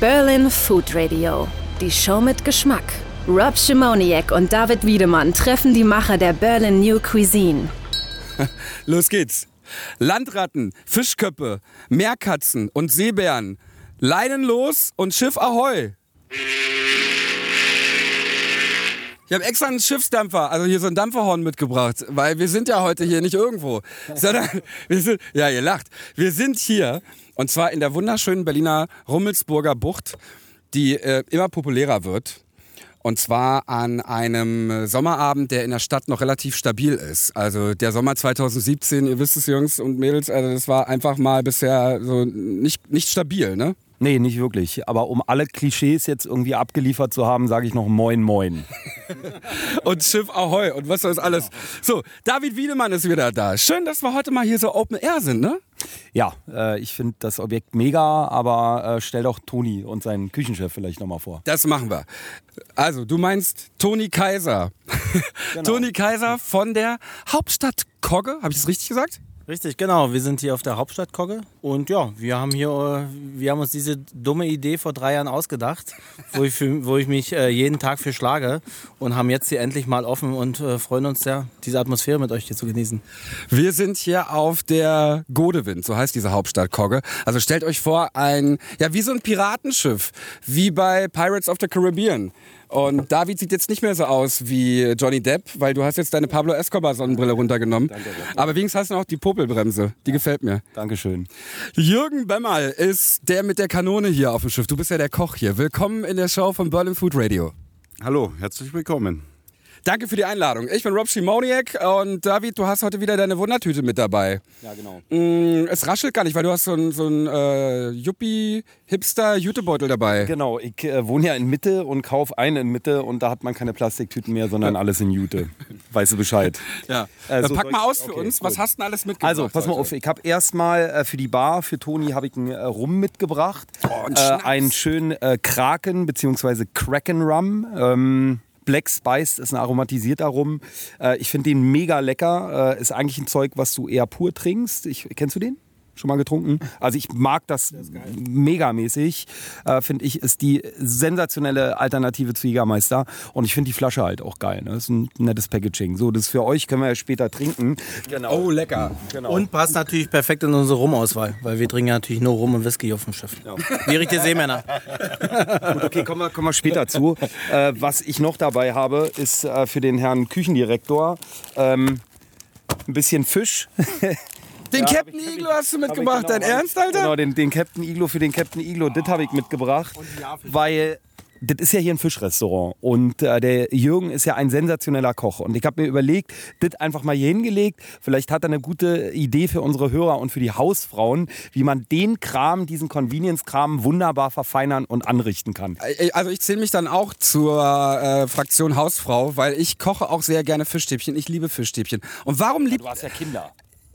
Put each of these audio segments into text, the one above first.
Berlin Food Radio. Die Show mit Geschmack. Rob Schimoniak und David Wiedemann treffen die Macher der Berlin New Cuisine. Los geht's. Landratten, Fischköppe, Meerkatzen und Seebären. Leinen los und Schiff Ahoi. Ich habe extra einen Schiffsdampfer, also hier so ein Dampferhorn mitgebracht, weil wir sind ja heute hier nicht irgendwo, sondern wir sind, ja, ihr lacht. Wir sind hier und zwar in der wunderschönen Berliner Rummelsburger Bucht, die äh, immer populärer wird. Und zwar an einem Sommerabend, der in der Stadt noch relativ stabil ist. Also der Sommer 2017, ihr wisst es, Jungs und Mädels, also das war einfach mal bisher so nicht, nicht stabil, ne? Nee, nicht wirklich. Aber um alle Klischees jetzt irgendwie abgeliefert zu haben, sage ich noch Moin Moin. und Schiff Ahoi und was das alles. So, David Wiedemann ist wieder da. Schön, dass wir heute mal hier so Open Air sind, ne? Ja, äh, ich finde das Objekt mega, aber äh, stell doch Toni und seinen Küchenchef vielleicht nochmal vor. Das machen wir. Also, du meinst Toni Kaiser. Genau. Toni Kaiser von der Hauptstadt Kogge, habe ich das richtig gesagt? Richtig, genau. Wir sind hier auf der Hauptstadt Kogge und ja, wir haben hier, äh, wir haben uns diese dumme Idee vor drei Jahren ausgedacht, wo ich, für, wo ich mich äh, jeden Tag für schlage und haben jetzt hier endlich mal offen und äh, freuen uns sehr, diese Atmosphäre mit euch hier zu genießen. Wir sind hier auf der Godewind, so heißt diese Hauptstadt Kogge. Also stellt euch vor, ein, ja, wie so ein Piratenschiff, wie bei Pirates of the Caribbean. Und David sieht jetzt nicht mehr so aus wie Johnny Depp, weil du hast jetzt deine Pablo Escobar Sonnenbrille runtergenommen. Danke, danke. Aber wenigstens hast du noch die Popelbremse. Die gefällt mir. Dankeschön. Jürgen Bemmerl ist der mit der Kanone hier auf dem Schiff. Du bist ja der Koch hier. Willkommen in der Show von Berlin Food Radio. Hallo, herzlich willkommen. Danke für die Einladung. Ich bin Rob Schimoniak und David, du hast heute wieder deine Wundertüte mit dabei. Ja, genau. Mm, es raschelt gar nicht, weil du hast so einen so äh, Yuppie-Hipster-Jutebeutel dabei. Genau, ich äh, wohne ja in Mitte und kaufe einen in Mitte und da hat man keine Plastiktüten mehr, sondern alles in Jute. weißt du Bescheid. Ja. Also, Pack mal aus für okay, uns, was hast du denn alles mitgebracht? Also, pass mal heute? auf, ich habe erstmal äh, für die Bar, für Toni, habe ich einen äh, Rum mitgebracht. Oh, äh, einen schönen äh, Kraken bzw. Kraken Rum. Ähm, Black Spice ist ein aromatisierter Rum. Äh, ich finde den mega lecker. Äh, ist eigentlich ein Zeug, was du eher pur trinkst. Ich, kennst du den? Schon mal getrunken. Also ich mag das, das megamäßig. Äh, finde ich, ist die sensationelle Alternative zu Jägermeister. Und ich finde die Flasche halt auch geil. Ne? Das ist ein nettes Packaging. So, das für euch können wir ja später trinken. Genau. Oh, lecker. Genau. Und passt natürlich perfekt in unsere Rumauswahl, weil wir trinken ja natürlich nur Rum und Whisky auf dem Schiff. Ja. Wie richtige Seemänner. Gut, okay, kommen wir, kommen wir später zu. Äh, was ich noch dabei habe, ist äh, für den Herrn Küchendirektor ähm, ein bisschen Fisch. Den ja, Captain Iglo hast du mitgebracht, dein Ernst, Alter? Genau, den, den Captain Iglo für den Captain Iglo, oh. das habe ich mitgebracht, weil das ist ja hier ein Fischrestaurant und äh, der Jürgen ist ja ein sensationeller Koch und ich habe mir überlegt, das einfach mal hier hingelegt. Vielleicht hat er eine gute Idee für unsere Hörer und für die Hausfrauen, wie man den Kram, diesen Convenience-Kram wunderbar verfeinern und anrichten kann. Also ich zähle mich dann auch zur äh, Fraktion Hausfrau, weil ich koche auch sehr gerne Fischstäbchen. Ich liebe Fischstäbchen. Und warum liebt... Du hast ja Kinder.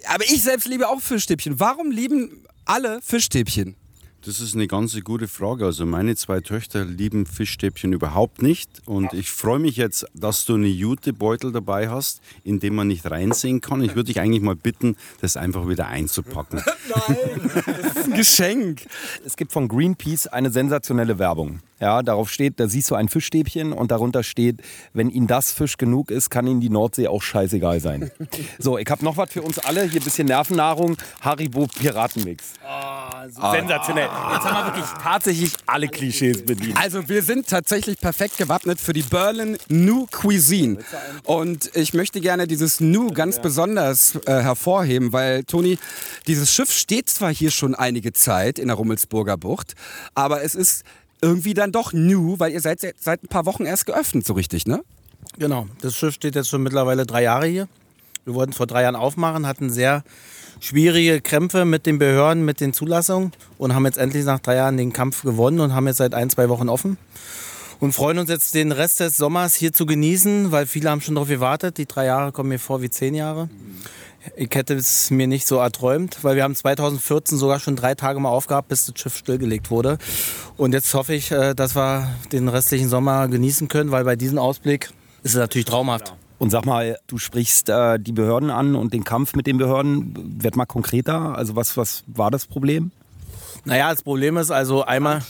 Aber ich selbst liebe auch Fischstäbchen. Warum lieben alle Fischstäbchen? Das ist eine ganz gute Frage. Also meine zwei Töchter lieben Fischstäbchen überhaupt nicht. Und ich freue mich jetzt, dass du eine Jutebeutel dabei hast, in dem man nicht reinsehen kann. Ich würde dich eigentlich mal bitten, das einfach wieder einzupacken. Nein, das ist ein Geschenk. Es gibt von Greenpeace eine sensationelle Werbung. Ja, darauf steht, da siehst du ein Fischstäbchen und darunter steht, wenn Ihnen das Fisch genug ist, kann Ihnen die Nordsee auch scheißegal sein. So, ich habe noch was für uns alle. Hier ein bisschen Nervennahrung. Haribo Piratenmix. Oh, Sensationell. Jetzt haben wir wirklich tatsächlich alle Klischees bedient. Also wir sind tatsächlich perfekt gewappnet für die Berlin New Cuisine. Und ich möchte gerne dieses New ganz besonders äh, hervorheben, weil Toni, dieses Schiff steht zwar hier schon einige Zeit in der Rummelsburger Bucht, aber es ist irgendwie dann doch new, weil ihr seid seit ein paar Wochen erst geöffnet, so richtig, ne? Genau, das Schiff steht jetzt schon mittlerweile drei Jahre hier. Wir wollten vor drei Jahren aufmachen, hatten sehr schwierige Krämpfe mit den Behörden, mit den Zulassungen und haben jetzt endlich nach drei Jahren den Kampf gewonnen und haben jetzt seit ein, zwei Wochen offen. Und freuen uns jetzt den Rest des Sommers hier zu genießen, weil viele haben schon darauf gewartet. Die drei Jahre kommen mir vor wie zehn Jahre. Ich hätte es mir nicht so erträumt, weil wir haben 2014 sogar schon drei Tage mal aufgehabt, bis das Schiff stillgelegt wurde. Und jetzt hoffe ich, äh, dass wir den restlichen Sommer genießen können, weil bei diesem Ausblick ist es natürlich traumhaft. Und sag mal, du sprichst äh, die Behörden an und den Kampf mit den Behörden. Werd mal konkreter. Also was, was war das Problem? Naja, das Problem ist also einmal.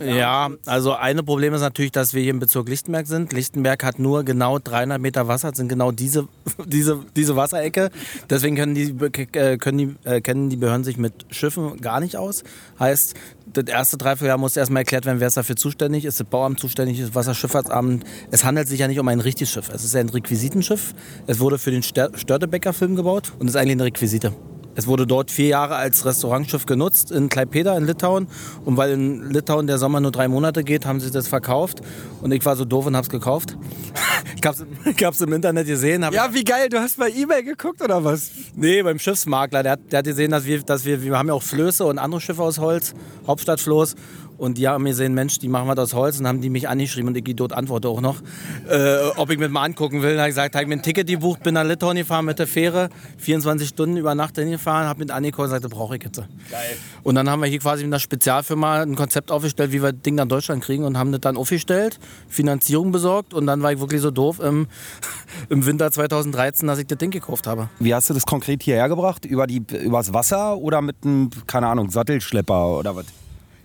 Ja, also eine Problem ist natürlich, dass wir hier im Bezirk Lichtenberg sind. Lichtenberg hat nur genau 300 Meter Wasser, das sind genau diese, diese, diese Wasserecke. Deswegen können die, äh, können die, äh, kennen die Behörden sich mit Schiffen gar nicht aus. Heißt, das erste Dreivierteljahr muss erstmal erklärt werden, wer ist dafür zuständig. Ist das Bauamt zuständig, ist das Wasserschifffahrtsamt. Es handelt sich ja nicht um ein richtiges Schiff. Es ist ein Requisitenschiff. Es wurde für den Störtebecker-Film gebaut und ist eigentlich eine Requisite. Es wurde dort vier Jahre als Restaurantschiff genutzt in Klaipeda in Litauen. Und weil in Litauen der Sommer nur drei Monate geht, haben sie das verkauft. Und ich war so doof und hab's gekauft. ich, hab's, ich hab's im Internet gesehen. Ja, wie geil. Du hast bei Ebay geguckt oder was? Nee, beim Schiffsmakler. Der hat, der hat gesehen, dass wir, dass wir, wir haben ja auch Flöße und andere Schiffe aus Holz, Hauptstadtfloß. Und die haben mir gesehen, Mensch, die machen wir aus Holz. Und haben die mich angeschrieben und ich dort antworte auch noch, äh, ob ich mir mal angucken will. Da habe ich gesagt, habe ich mir ein Ticket gebucht, bin nach Litauen gefahren mit der Fähre, 24 Stunden über Nacht hingefahren, habe mit und gesagt, brauche ich jetzt. Geil. Und dann haben wir hier quasi mit einer Spezialfirma ein Konzept aufgestellt, wie wir das Ding nach Deutschland kriegen und haben das dann aufgestellt, Finanzierung besorgt und dann war ich wirklich so doof im, im Winter 2013, dass ich das Ding gekauft habe. Wie hast du das konkret hierher gebracht? Über die, übers Wasser oder mit einem, keine Ahnung, Sattelschlepper oder was?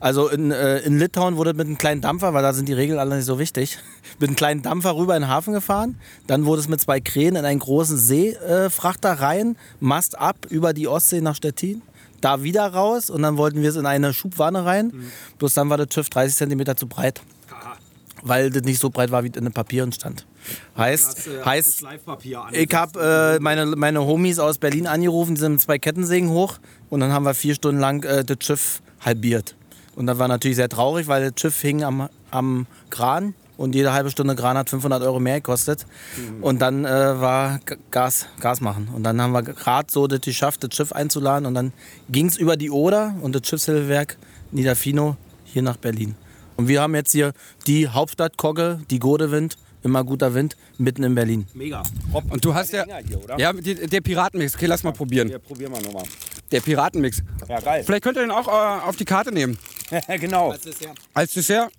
Also in, äh, in Litauen wurde mit einem kleinen Dampfer, weil da sind die Regeln alle nicht so wichtig, mit einem kleinen Dampfer rüber in den Hafen gefahren. Dann wurde es mit zwei Kränen in einen großen Seefrachter äh, rein, Mast ab über die Ostsee nach Stettin. Da wieder raus und dann wollten wir es in eine Schubwanne rein. Mhm. Bloß dann war das Schiff 30 cm zu breit. Weil das nicht so breit war, wie in dem Papier stand. Heißt, hast, äh, heißt ich habe äh, meine, meine Homies aus Berlin angerufen, die sind mit zwei Kettensägen hoch und dann haben wir vier Stunden lang äh, das Schiff halbiert. Und das war natürlich sehr traurig, weil das Schiff hing am, am Kran und jede halbe Stunde Kran hat 500 Euro mehr gekostet. Mhm. Und dann äh, war Gas, Gas machen. Und dann haben wir gerade so das geschafft, das Schiff einzuladen. Und dann ging es über die Oder und das Schiffshilfewerk Niederfino hier nach Berlin. Und wir haben jetzt hier die Hauptstadt Kogge, die Godewind, immer guter Wind, mitten in Berlin. Mega. Und du hast ja, hier, ja der Piratenmix. Okay, lass mal probieren. Ja, probieren wir nochmal. Der Piratenmix. Ja, geil. Vielleicht könnt ihr den auch äh, auf die Karte nehmen. genau. Als Dessert. Als Dessert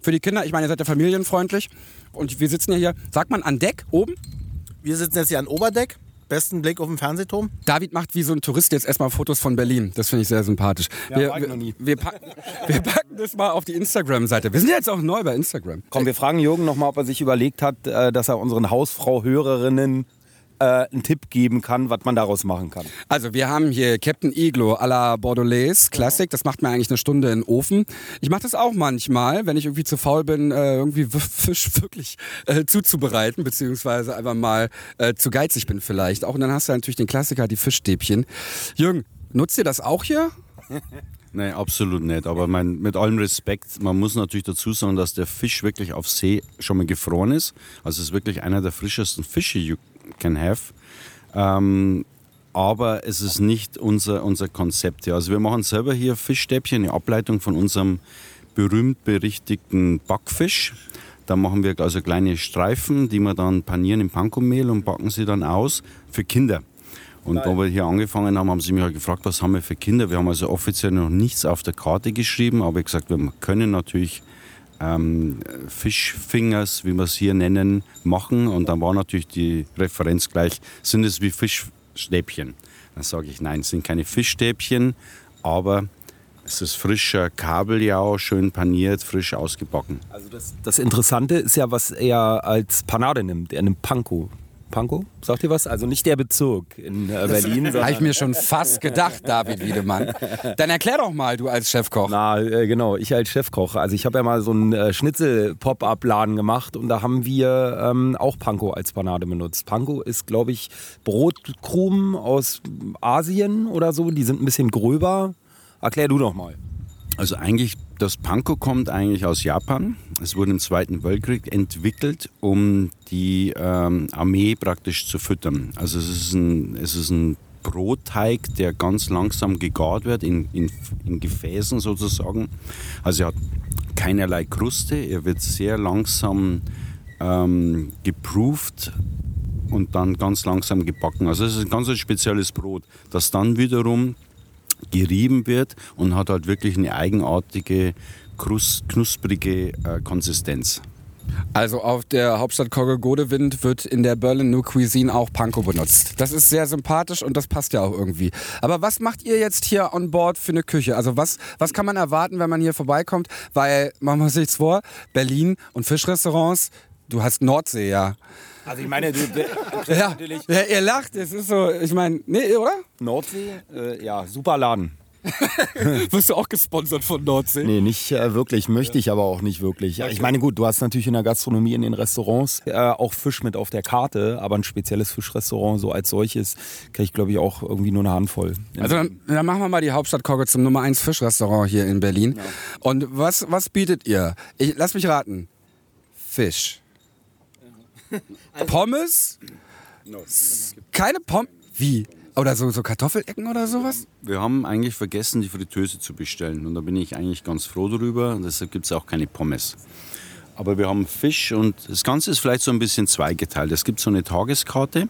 für die Kinder. Ich meine, ihr seid ja familienfreundlich. Und wir sitzen ja hier, sagt man an Deck oben? Wir sitzen jetzt hier an Oberdeck. Besten Blick auf den Fernsehturm. David macht wie so ein Tourist jetzt erstmal Fotos von Berlin. Das finde ich sehr sympathisch. Ja, wir, wir, wir, packen, wir packen das mal auf die Instagram-Seite. Wir sind jetzt auch neu bei Instagram. Komm, wir fragen Jürgen nochmal, ob er sich überlegt hat, äh, dass er unseren Hausfrau-Hörerinnen äh, einen Tipp geben kann, was man daraus machen kann. Also wir haben hier Captain Iglo à la Bordelaise Classic. Das macht mir eigentlich eine Stunde in den Ofen. Ich mache das auch manchmal, wenn ich irgendwie zu faul bin, äh, irgendwie Fisch wirklich äh, zuzubereiten, beziehungsweise einfach mal äh, zu geizig bin vielleicht. Auch und dann hast du natürlich den Klassiker, die Fischstäbchen. Jürgen, nutzt ihr das auch hier? Nein, absolut nicht. Aber mein, mit allem Respekt, man muss natürlich dazu sagen, dass der Fisch wirklich auf See schon mal gefroren ist. Also es ist wirklich einer der frischesten Fische, can have. Ähm, aber es ist nicht unser, unser Konzept. Ja. Also wir machen selber hier Fischstäbchen, eine Ableitung von unserem berühmt berichtigten Backfisch. Da machen wir also kleine Streifen, die wir dann panieren im Pankomehl und backen sie dann aus für Kinder. Und Nein. wo wir hier angefangen haben, haben sie mich halt gefragt, was haben wir für Kinder? Wir haben also offiziell noch nichts auf der Karte geschrieben, aber ich gesagt, wir können natürlich ähm, Fischfingers, wie wir es hier nennen, machen. Und dann war natürlich die Referenz gleich, sind es wie Fischstäbchen? Dann sage ich, nein, es sind keine Fischstäbchen, aber es ist frischer Kabeljau, schön paniert, frisch ausgebacken. Also das, das Interessante ist ja, was er als Panade nimmt. Er nimmt Panko. Pankow? Sagt ihr was? Also nicht der Bezirk in äh, Berlin. Habe ich mir schon fast gedacht, David Wiedemann. Dann erklär doch mal, du als Chefkoch. Na, äh, genau, ich als Chefkoch. Also ich habe ja mal so einen äh, Schnitzel-Pop-Up-Laden gemacht und da haben wir ähm, auch Panko als Panade benutzt. Panko ist, glaube ich, Brotkrumen aus Asien oder so. Die sind ein bisschen gröber. Erklär du doch mal. Also eigentlich, das Panko kommt eigentlich aus Japan. Es wurde im Zweiten Weltkrieg entwickelt, um die ähm, Armee praktisch zu füttern. Also es ist ein, es ist ein Brotteig, der ganz langsam gegart wird, in, in, in Gefäßen sozusagen. Also er hat keinerlei Kruste, er wird sehr langsam ähm, geproeft und dann ganz langsam gebacken. Also es ist ein ganz spezielles Brot, das dann wiederum gerieben wird und hat halt wirklich eine eigenartige, knusprige äh, Konsistenz. Also auf der Hauptstadt Kogge-Godewind wird in der Berlin New Cuisine auch Panko benutzt. Das ist sehr sympathisch und das passt ja auch irgendwie. Aber was macht ihr jetzt hier on board für eine Küche? Also was, was kann man erwarten, wenn man hier vorbeikommt? Weil, machen wir uns nichts vor, Berlin und Fischrestaurants, du hast Nordsee, ja. Also ich meine, du, Ja, ja ihr lacht, es ist so, ich meine, nee, oder? Nordsee, äh, ja, super Laden. Wirst du auch gesponsert von Nordsee? Nee, nicht äh, wirklich, möchte ich aber auch nicht wirklich. Ich meine, gut, du hast natürlich in der Gastronomie, in den Restaurants äh, auch Fisch mit auf der Karte, aber ein spezielles Fischrestaurant so als solches kenne ich, glaube ich, auch irgendwie nur eine Handvoll. Also dann, dann machen wir mal die Hauptstadt Kogge zum Nummer 1 Fischrestaurant hier in Berlin. Und was, was bietet ihr? Ich, lass mich raten. Fisch. Pommes? Keine Pommes? Wie? Oder so, so Kartoffelecken oder sowas? Wir haben eigentlich vergessen, die Fritteuse zu bestellen. Und da bin ich eigentlich ganz froh darüber. Und deshalb gibt es auch keine Pommes. Aber wir haben Fisch und das Ganze ist vielleicht so ein bisschen zweigeteilt. Es gibt so eine Tageskarte.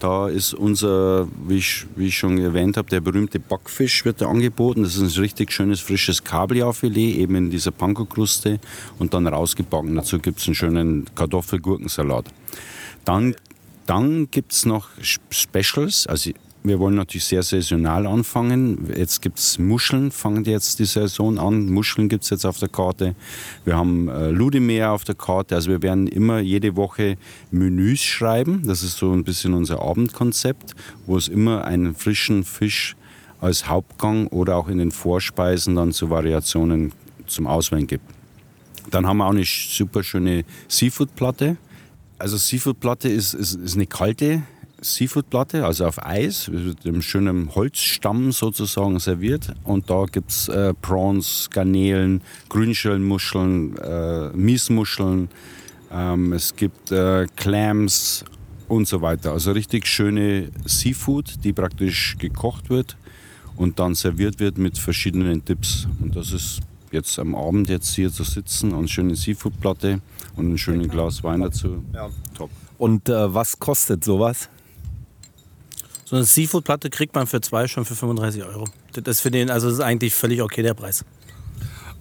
Da ist unser, wie ich, wie ich schon erwähnt habe, der berühmte Backfisch wird da angeboten. Das ist ein richtig schönes, frisches Kabeljaufilet, eben in dieser Panko-Kruste und dann rausgebacken. Dazu gibt es einen schönen Kartoffel-Gurkensalat. Dann, dann gibt es noch Specials. Also wir wollen natürlich sehr saisonal anfangen. Jetzt gibt es Muscheln, fangen jetzt die Saison an. Muscheln gibt es jetzt auf der Karte. Wir haben äh, Ludemeer auf der Karte. Also wir werden immer jede Woche Menüs schreiben. Das ist so ein bisschen unser Abendkonzept, wo es immer einen frischen Fisch als Hauptgang oder auch in den Vorspeisen dann zu Variationen zum Auswählen gibt. Dann haben wir auch eine super schöne Seafood-Platte. Also Seafood-Platte ist, ist, ist eine kalte Seafood-Platte, also auf Eis, mit einem schönen Holzstamm sozusagen serviert. Und da gibt es äh, Prawns, Garnelen, Grünschellenmuscheln, äh, Miesmuscheln, ähm, es gibt äh, Clams und so weiter. Also richtig schöne Seafood, die praktisch gekocht wird und dann serviert wird mit verschiedenen Dips. Und das ist jetzt am Abend jetzt hier zu sitzen und schöne Seafood-Platte und ein schönes Glas Wein dazu. Top. Und äh, was kostet sowas? So eine Seafood-Platte kriegt man für zwei schon für 35 Euro. Das ist für den, also das ist eigentlich völlig okay der Preis.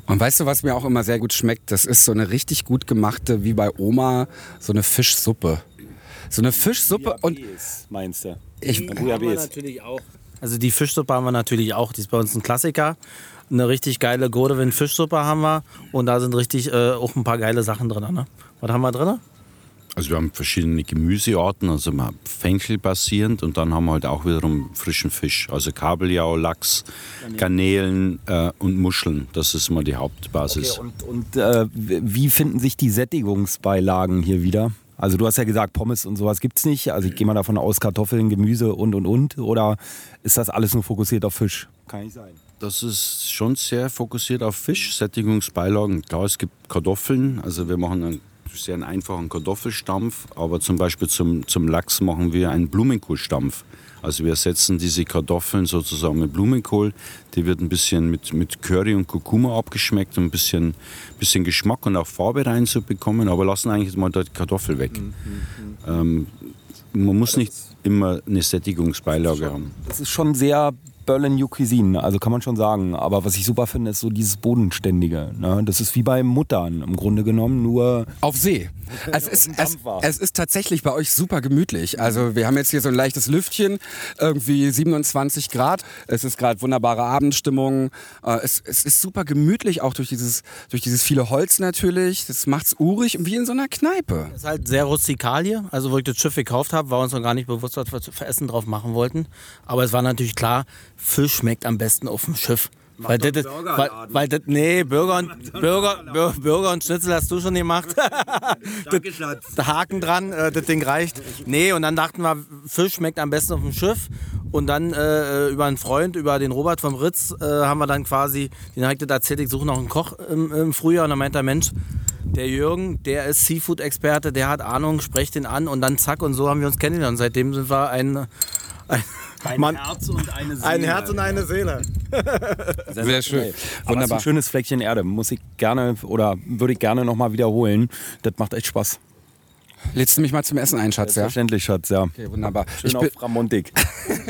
Und weißt du, was mir auch immer sehr gut schmeckt? Das ist so eine richtig gut gemachte, wie bei Oma, so eine Fischsuppe. So eine Fischsuppe und meinst du? ich, haben wir natürlich auch. Also die Fischsuppe haben wir natürlich auch. Die ist bei uns ein Klassiker. Eine richtig geile Godewind Fischsuppe haben wir. Und da sind richtig äh, auch ein paar geile Sachen drin. Ne? Was haben wir drin? Also wir haben verschiedene Gemüsearten, also mal Fenchel basierend und dann haben wir halt auch wiederum frischen Fisch, also Kabeljau, Lachs, Garnelen äh, und Muscheln. Das ist mal die Hauptbasis. Okay, und und äh, wie finden sich die Sättigungsbeilagen hier wieder? Also du hast ja gesagt, Pommes und sowas gibt es nicht. Also ich gehe mal davon aus, Kartoffeln, Gemüse und und und. Oder ist das alles nur fokussiert auf Fisch? Kann nicht sein. Das ist schon sehr fokussiert auf Fisch, Sättigungsbeilagen. Klar, es gibt Kartoffeln, also wir machen einen sehr einen einfachen Kartoffelstampf, aber zum Beispiel zum, zum Lachs machen wir einen Blumenkohlstampf. Also wir setzen diese Kartoffeln sozusagen mit Blumenkohl. Die wird ein bisschen mit, mit Curry und Kurkuma abgeschmeckt, um ein bisschen, bisschen Geschmack und auch Farbe reinzubekommen, aber lassen eigentlich mal die Kartoffel weg. Ähm, man muss nicht immer eine Sättigungsbeilage haben. Das ist schon sehr Berlin New Cuisine, also kann man schon sagen. Aber was ich super finde, ist so dieses Bodenständige. Ne? Das ist wie bei Muttern im Grunde genommen, nur Auf See. Es ist, es, es ist tatsächlich bei euch super gemütlich. Also wir haben jetzt hier so ein leichtes Lüftchen, irgendwie 27 Grad. Es ist gerade wunderbare Abendstimmung. Äh, Es, es ist super gemütlich, auch durch dieses, durch dieses viele Holz natürlich. Das macht's urig, wie in so einer Kneipe. Das ist halt sehr rustikal hier. Also, wo ich das Schiff gekauft habe, war uns noch gar nicht bewusst, was wir für Essen drauf machen wollten. Aber es war natürlich klar, Fisch schmeckt am besten auf dem Schiff. Weil das, das- weil, weil das, nee, Burger und, Burger, Bur- Burger und Schnitzel hast du schon gemacht. das, der Haken dran, äh, das Ding reicht. Nee, und dann dachten wir, Fisch schmeckt am besten auf dem Schiff. Und dann äh, über einen Freund, über den Robert vom Ritz, äh, haben wir dann quasi, den habe ich das erzählt, ich suche noch einen Koch im, im Frühjahr. Und dann meint der Mensch, der Jürgen, der ist Seafood-Experte, der hat Ahnung, sprecht den an und dann zack und so haben wir uns kennengelernt. Und seitdem sind wir ein, ein, Mann, Herz und eine Seele. ein Herz und eine Seele. Sehr schön. Aber es ist Wunderbar. ein schönes Fleckchen Erde. Muss ich gerne oder würde ich gerne nochmal wiederholen. Das macht echt Spaß. Lädst du mich mal zum Essen ein, Schatz, ja? Selbstverständlich, Schatz, ja. Okay, wunderbar. Schön Ich bin, auf Ramontik.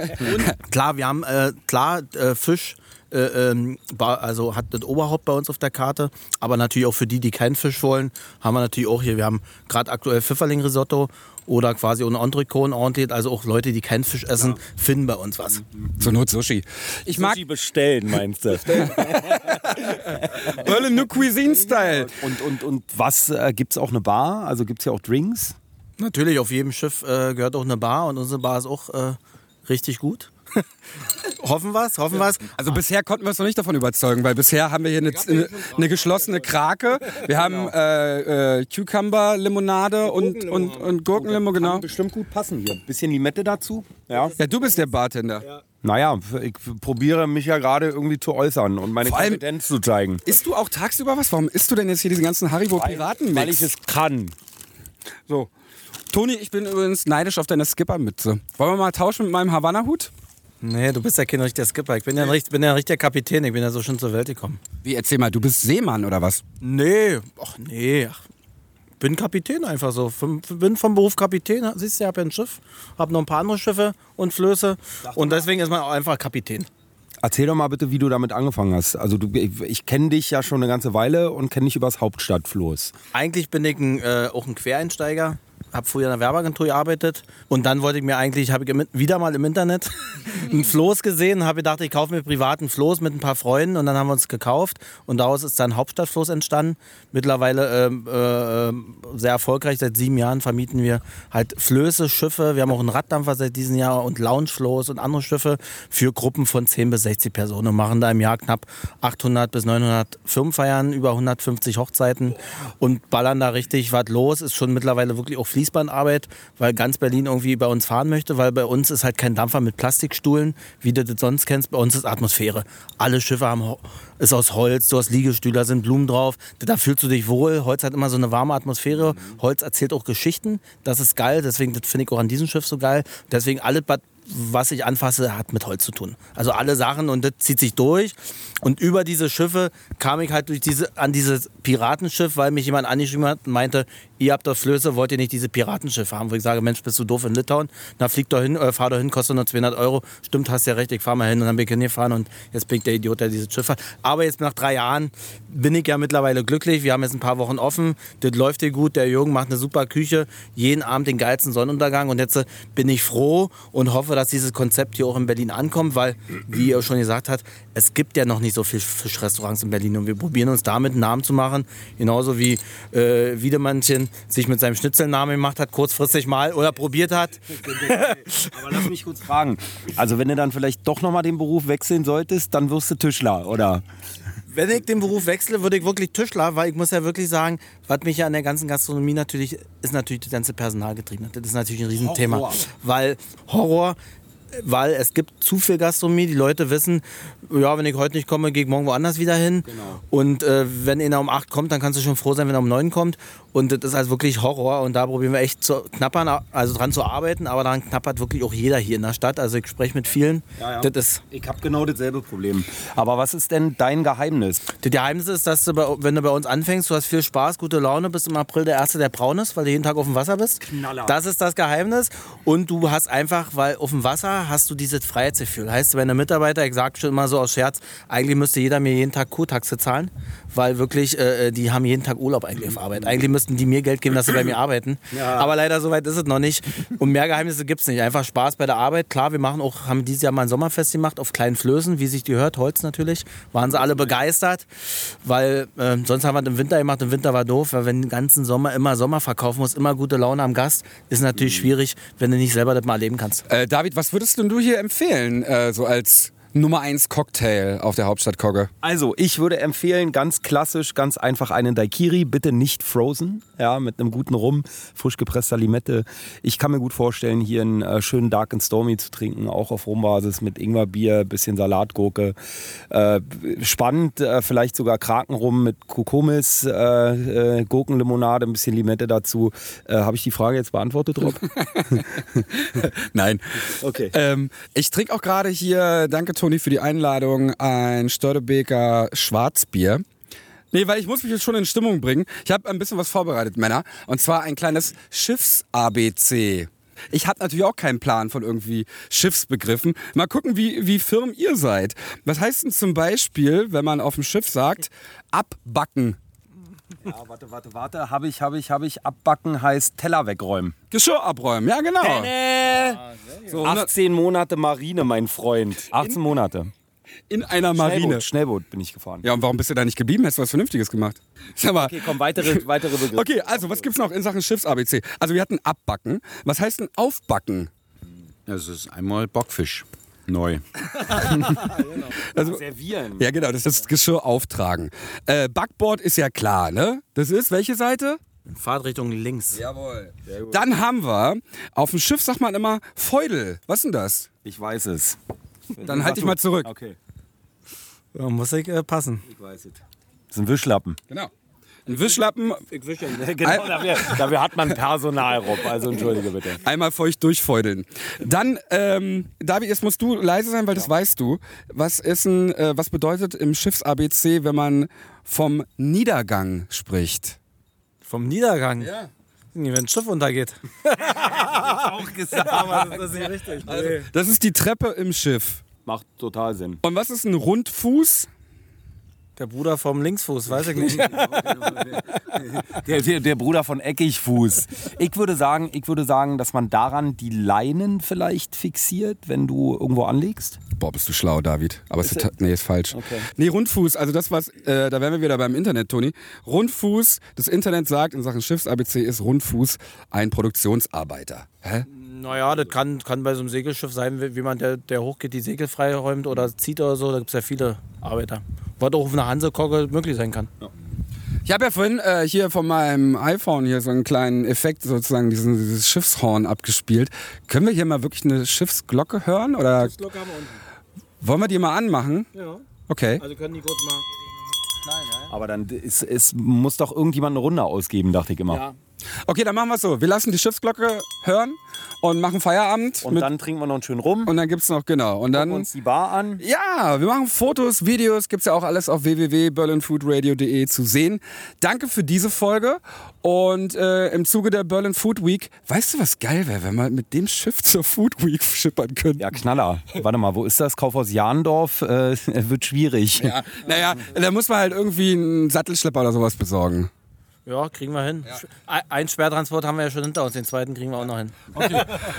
Klar, wir haben äh, klar äh, Fisch äh, ähm, also hat das Oberhaupt bei uns auf der Karte. Aber natürlich auch für die, die keinen Fisch wollen, haben wir natürlich auch hier. Wir haben gerade aktuell Pfifferling-Risotto oder quasi ohne Entrecôte ordentlich. Also auch Leute, die keinen Fisch essen, finden bei uns was. Zur Not Sushi. Ich mag Sushi bestellen, meinst du? Berlin New Cuisine Style. und, und, und was, äh, gibt es auch eine Bar? Also gibt es ja auch Drinks? Natürlich, auf jedem Schiff äh, gehört auch eine Bar und unsere Bar ist auch äh, richtig gut. hoffen wir's, hoffen wir's. Also bisher konnten wir uns noch nicht davon überzeugen, weil bisher haben wir hier eine, eine, eine geschlossene Krake. Wir haben äh, äh, Cucumber-Limonade und, und, und Gurkenlimo, genau. Kann bestimmt gut passen hier. Bisschen Limette dazu. Ja. Ja, du bist der Bartender. Naja, ich probiere mich ja gerade irgendwie zu äußern und meine allem- Kompetenz zu zeigen. Isst du auch tagsüber was? Warum isst du denn jetzt hier diesen ganzen Haribo-Piraten-Mix? Weil ich es kann. So. Toni, ich bin übrigens neidisch auf deine Skipper-Mütze. Wollen wir mal tauschen mit meinem Havanna-Hut? Nee, du bist ja kein richtiger Skipper. Ich bin ja ein, richt- bin ja ein richtiger Kapitän. Ich bin ja so schon zur Welt gekommen. Wie, erzähl mal, du bist Seemann oder was? Nee, ach nee. Ach, bin Kapitän einfach so. Vom- Bin vom Beruf Kapitän. Siehst du, ich habe ja ein Schiff. Habe noch ein paar andere Schiffe und Flöße. Und deswegen ist man auch einfach Kapitän. Erzähl doch mal bitte, wie du damit angefangen hast. Also du, ich, ich kenne dich ja schon eine ganze Weile und kenne dich übers Hauptstadtfloß. Eigentlich bin ich ein, äh, auch ein Quereinsteiger. Habe früher in einer Werbeagentur gearbeitet und dann wollte ich mir eigentlich, habe ich wieder mal im Internet ein Floß gesehen, habe gedacht, ich kaufe mir privat ein Floß mit ein paar Freunden und dann haben wir uns gekauft und daraus ist dann Hauptstadtfloß entstanden. Mittlerweile ähm, äh, sehr erfolgreich, seit sieben Jahren vermieten wir halt Flöße, Schiffe, wir haben auch einen Raddampfer seit diesem Jahr und Loungefloß und andere Schiffe für Gruppen von 10 bis 60 Personen und machen da im Jahr knapp 800 bis 900 Firmenfeiern, über 150 Hochzeiten und ballern da richtig was los. Ist schon mittlerweile wirklich auch Fließbandarbeit, weil ganz Berlin irgendwie bei uns fahren möchte, weil bei uns ist halt kein Dampfer mit Plastikstuhlen, wie du das sonst kennst. Bei uns ist Atmosphäre. Alle Schiffe haben ist aus Holz, du hast Liegestühle, da sind Blumen drauf. Da fühlst du dich wohl. Holz hat immer so eine warme Atmosphäre. Holz erzählt auch Geschichten. Das ist geil. Deswegen, finde ich auch an diesem Schiff so geil. Deswegen alles, was ich anfasse, hat mit Holz zu tun. Also alle Sachen und das zieht sich durch. Und über diese Schiffe kam ich halt durch diese, an dieses Piratenschiff, weil mich jemand angeschrieben hat und meinte, ihr habt doch Flöße, wollt ihr nicht diese Piratenschiffe haben? Wo ich sage, Mensch, bist du doof in Litauen? Na, flieg doch hin, äh, fahr doch hin, kostet nur 200 Euro. Stimmt, hast ja recht, ich fahr mal hin. Und dann bin ich hingefahren und jetzt bin ich der Idiot, der dieses Schiff hat. Aber jetzt nach drei Jahren bin ich ja mittlerweile glücklich. Wir haben jetzt ein paar Wochen offen. Das läuft hier gut. Der Jürgen macht eine super Küche. Jeden Abend den geilsten Sonnenuntergang. Und jetzt äh, bin ich froh und hoffe, dass dieses Konzept hier auch in Berlin ankommt, weil, wie ihr schon gesagt habt, es gibt ja noch nicht so viele Fischrestaurants in Berlin. Und wir probieren uns damit einen Namen zu machen. Genauso wie äh, Wiedemannchen sich mit seinem Schnitzelnamen gemacht hat, kurzfristig mal oder probiert hat. Aber lass mich kurz fragen. Also wenn du dann vielleicht doch nochmal den Beruf wechseln solltest, dann wirst du Tischler, oder? Wenn ich den Beruf wechsle, würde ich wirklich Tischler, weil ich muss ja wirklich sagen, was mich ja an der ganzen Gastronomie natürlich, ist natürlich das ganze Personalgetriebene. Das ist natürlich ein Riesenthema. Horror. Weil Horror, weil es gibt zu viel Gastronomie, die Leute wissen, ja, wenn ich heute nicht komme, gehe ich morgen woanders wieder hin. Und äh, wenn einer um 8 kommt, dann kannst du schon froh sein, wenn er um 9 kommt. Und das ist also wirklich Horror. Und da probieren wir echt zu knappern, also dran zu arbeiten. Aber daran knappert wirklich auch jeder hier in der Stadt. Also ich spreche mit vielen. Das ist Ich habe genau dasselbe Problem. Aber was ist denn dein Geheimnis? das Geheimnis ist, dass du, bei, wenn du bei uns anfängst, du hast viel Spaß, gute Laune, bist im April der Erste, der braun ist, weil du jeden Tag auf dem Wasser bist. Knaller. Das ist das Geheimnis. Und du hast einfach, weil auf dem Wasser hast du dieses Freiheitsgefühl. Heißt, wenn der Mitarbeiter, ich sage schon immer so aus Scherz, eigentlich müsste jeder mir jeden Tag Kurtaxe zahlen, weil wirklich, äh, die haben jeden Tag Urlaub eigentlich auf Arbeit. Eigentlich müssten die mir Geld geben, dass sie bei mir arbeiten. Aber leider so weit ist es noch nicht. Und mehr Geheimnisse gibt es nicht. Einfach Spaß bei der Arbeit. Klar, wir machen auch, haben dieses Jahr mal ein Sommerfest gemacht auf kleinen Flößen, wie sich die hört, Holz natürlich. Waren sie alle begeistert, weil äh, sonst haben wir das im Winter gemacht. Im Winter war doof, weil wenn den ganzen Sommer immer Sommer verkaufen musst, immer gute Laune am Gast, ist natürlich schwierig, wenn du nicht selber das mal erleben kannst. Äh, David, was würdest denn du hier empfehlen, äh, so als Nummer 1 Cocktail auf der Hauptstadt Kogge? Also, ich würde empfehlen, ganz klassisch, ganz einfach einen Daiquiri, bitte nicht frozen, ja, mit einem guten Rum, frisch gepresster Limette. Ich kann mir gut vorstellen, hier einen äh, schönen Dark and Stormy zu trinken, auch auf Rumbasis mit Ingwerbier, bisschen Salatgurke. Äh, spannend, äh, vielleicht sogar Krakenrum mit Kokomis, äh, äh, Gurkenlimonade, ein bisschen Limette dazu. Äh, Habe ich die Frage jetzt beantwortet, Rob? Nein. Okay. Ähm, ich trinke auch gerade hier, danke Toni für die Einladung, ein Störtebeker Schwarzbier. Nee, weil ich muss mich jetzt schon in Stimmung bringen. Ich habe ein bisschen was vorbereitet, Männer. Und zwar ein kleines Schiffs-ABC. Ich habe natürlich auch keinen Plan von irgendwie Schiffsbegriffen. Mal gucken, wie, wie firm ihr seid. Was heißt denn zum Beispiel, wenn man auf dem Schiff sagt, abbacken? Ja, warte, warte, warte. Habe ich, habe ich, habe ich. Abbacken heißt Teller wegräumen. Geschirr abräumen, ja genau. So, ne, 18 Monate Marine, mein Freund. 18 Monate. in einer Marine. Schnellboot, Schnellboot bin ich gefahren. Ja, und warum bist du da nicht geblieben? Hättest du was Vernünftiges gemacht? Sag mal. Okay, komm, weitere, weitere Begriffe. Okay, also was gibt's noch in Sachen Schiffs-ABC? Also wir hatten abbacken. Was heißt denn aufbacken? Das ist einmal Backfisch. Neu. Servieren. Ja, genau, das ist das Geschirr auftragen. Äh, Backboard ist ja klar, ne? Das ist welche Seite? Fahrtrichtung links. Jawohl. Dann haben wir, auf dem Schiff sagt man immer Feudel. Was ist denn das? Ich weiß es. Dann halte ich mal zurück. Okay, Da muss ich äh, passen. ich weiß es. Das ist ein Wischlappen. Genau. Ein Wischlappen, genau, dafür, dafür hat man Personal, Rob. Also entschuldige bitte. einmal feucht durchfeudeln. Dann, ähm, David, jetzt musst du leise sein, weil das weißt du. Was ist ein, äh, was bedeutet im Schiffs-ABC, wenn man vom Niedergang spricht? Vom Niedergang. Ja. Wenn ein Schiff untergeht. Auch gesagt. Aber das ist nicht richtig. Nee. Das ist die Treppe im Schiff. Macht total Sinn. Und was ist ein Rundfuß? Der Bruder vom Linksfuß, weiß ich nicht. Der, der, der Bruder von Eckigfuß. Ich würde, sagen, ich würde sagen, dass man daran die Leinen vielleicht fixiert, wenn du irgendwo anlegst. Boah, bist du schlau, David. Aber es ist, nee, ist falsch. Nee, Rundfuß, also das, was, äh, da wären wir wieder beim Internet, Toni. Rundfuß, das Internet sagt in Sachen Schiffs-ABC ist Rundfuß ein Produktionsarbeiter. Hä? Naja, das kann, kann bei so einem Segelschiff sein, wie wie man, der, der hochgeht, die Segel freiräumt oder zieht oder so. Da gibt es ja viele Arbeiter. Was auch auf einer Hansekogge möglich sein kann. Ich habe ja vorhin äh, hier von meinem iPhone hier so einen kleinen Effekt, sozusagen diesen, dieses Schiffshorn abgespielt. Können wir hier mal wirklich eine Schiffsglocke hören? Oder Glocke haben wir unten. wollen wir die mal anmachen? Ja. Okay. Also können die kurz mal. Aber dann ist, es muss doch irgendjemand eine Runde ausgeben, dachte ich immer. Ja. Okay, dann machen wir es so. Wir lassen die Schiffsglocke hören und machen Feierabend. Und mit, dann trinken wir noch einen schönen Rum, und dann gibt's noch, genau. Und gucken dann. uns die Bar an. Ja, wir machen Fotos, Videos, gibt's ja auch alles auf www.berlinfoodradio.de zu sehen. Danke für diese Folge und äh, im Zuge der Berlin Food Week, weißt du, was geil wäre, wenn wir mit dem Schiff zur Food Week schippern könnten? Ja, Knaller. Warte mal, wo ist das? Kaufhaus Jahndorf? Äh, wird schwierig. Ja, naja, da muss man halt irgendwie einen Sattelschlepper oder sowas besorgen. Ja, kriegen wir hin. Ein- Ein Sperrtransport haben wir ja schon hinter uns, den zweiten kriegen wir auch noch hin.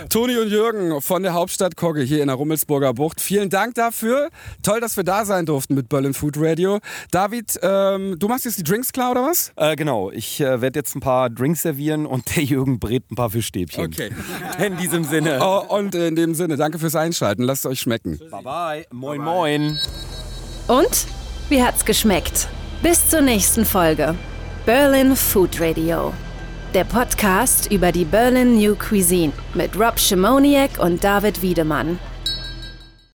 Toni und Jürgen von der Hauptstadt Kogge hier in der Rummelsburger Bucht. Vielen Dank dafür. Toll, dass wir da sein durften mit Berlin Food Radio. David, ähm, du machst jetzt die Drinks klar oder was? Äh, genau, ich äh, werde jetzt ein paar Drinks servieren und der Jürgen brät ein paar Fischstäbchen. Okay. In diesem Sinne. Oh, und in dem Sinne, danke fürs Einschalten. Lasst es euch schmecken. Bye bye. Moin, moin. Und? Wie hat's geschmeckt? Bis zur nächsten Folge. Berlin Food Radio. Der Podcast über die Berlin New Cuisine mit Rob Schimoniak und David Wiedemann.